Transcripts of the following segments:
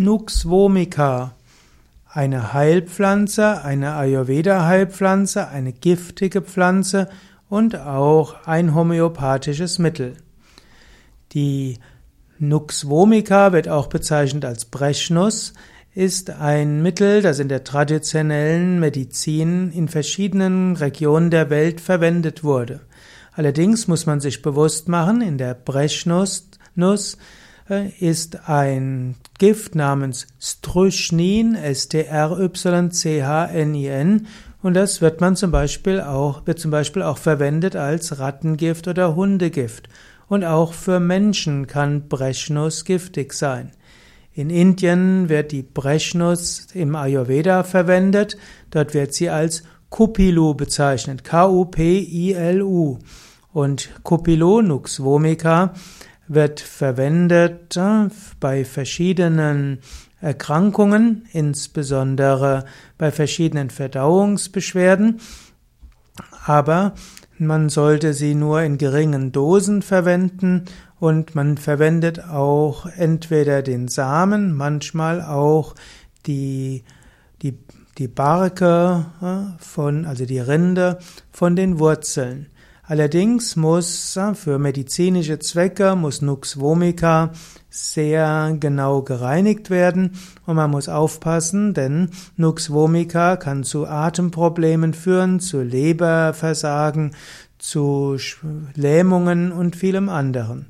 Nux vomica, eine Heilpflanze, eine Ayurveda-Heilpflanze, eine giftige Pflanze und auch ein homöopathisches Mittel. Die Nux vomica wird auch bezeichnet als Brechnuss, ist ein Mittel, das in der traditionellen Medizin in verschiedenen Regionen der Welt verwendet wurde. Allerdings muss man sich bewusst machen, in der Brechnuss ist ein Gift namens Strychnin, S-T-R-Y-C-H-N-I-N, und das wird man zum Beispiel auch, wird zum Beispiel auch verwendet als Rattengift oder Hundegift. Und auch für Menschen kann Brechnuss giftig sein. In Indien wird die Brechnuss im Ayurveda verwendet. Dort wird sie als Kupilu bezeichnet. K-U-P-I-L-U. Und Kupilo nux vomica wird verwendet äh, bei verschiedenen Erkrankungen, insbesondere bei verschiedenen Verdauungsbeschwerden, aber man sollte sie nur in geringen Dosen verwenden und man verwendet auch entweder den Samen, manchmal auch die, die, die Barke äh, von, also die Rinde von den Wurzeln. Allerdings muss äh, für medizinische Zwecke muss Nux vomica sehr genau gereinigt werden und man muss aufpassen, denn Nux vomica kann zu Atemproblemen führen, zu Leberversagen, zu Lähmungen und vielem anderen.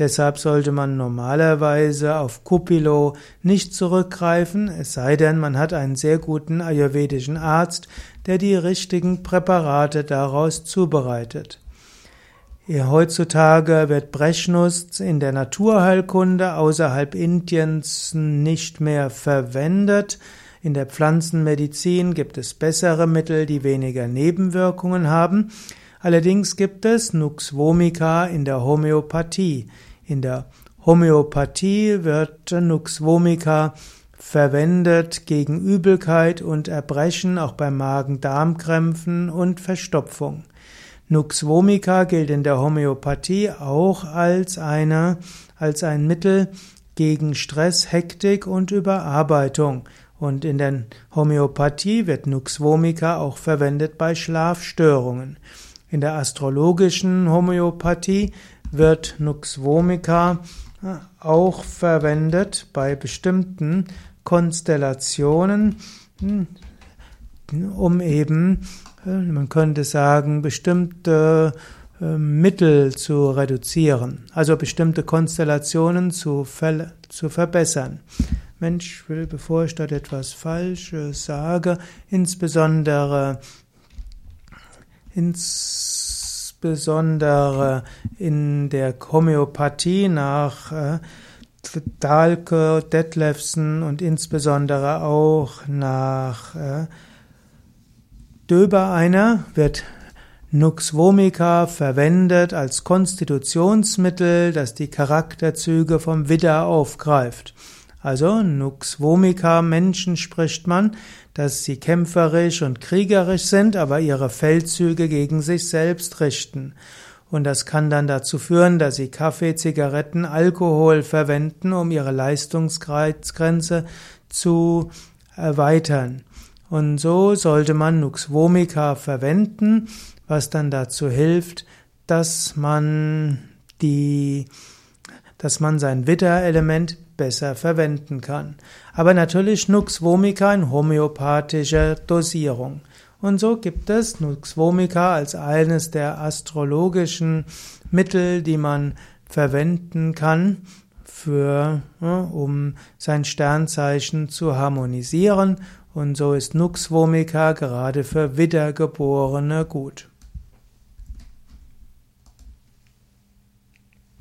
Deshalb sollte man normalerweise auf Kupilo nicht zurückgreifen, es sei denn, man hat einen sehr guten ayurvedischen Arzt, der die richtigen Präparate daraus zubereitet. Heutzutage wird Brechnuss in der Naturheilkunde außerhalb Indiens nicht mehr verwendet. In der Pflanzenmedizin gibt es bessere Mittel, die weniger Nebenwirkungen haben. Allerdings gibt es Nux vomica in der Homöopathie. In der Homöopathie wird Nux vomica verwendet gegen Übelkeit und Erbrechen, auch bei Magen-Darm-Krämpfen und Verstopfung. Nux vomica gilt in der Homöopathie auch als eine, als ein Mittel gegen Stress, Hektik und Überarbeitung. Und in der Homöopathie wird Nux vomica auch verwendet bei Schlafstörungen. In der astrologischen Homöopathie wird Nux vomica auch verwendet bei bestimmten Konstellationen, hm, um eben, äh, man könnte sagen, bestimmte äh, Mittel zu reduzieren, also bestimmte Konstellationen zu, ver zu verbessern. Mensch, will, bevor ich dort etwas Falsches sage, insbesondere ins insbesondere in der Homöopathie nach äh, Dahlke, Detlefsen und insbesondere auch nach äh, Döbereiner wird Nux vomica verwendet als Konstitutionsmittel, das die Charakterzüge vom Widder aufgreift. Also Nux vomica Menschen spricht man, dass sie kämpferisch und kriegerisch sind, aber ihre Feldzüge gegen sich selbst richten. Und das kann dann dazu führen, dass sie Kaffee, Zigaretten, Alkohol verwenden, um ihre Leistungsgrenze zu erweitern. Und so sollte man Nux vomica verwenden, was dann dazu hilft, dass man die, dass man sein Witter-Element besser verwenden kann. Aber natürlich Nux vomica in homöopathischer Dosierung. Und so gibt es Nux vomica als eines der astrologischen Mittel, die man verwenden kann, für, um sein Sternzeichen zu harmonisieren. Und so ist Nux vomica gerade für Wiedergeborene gut.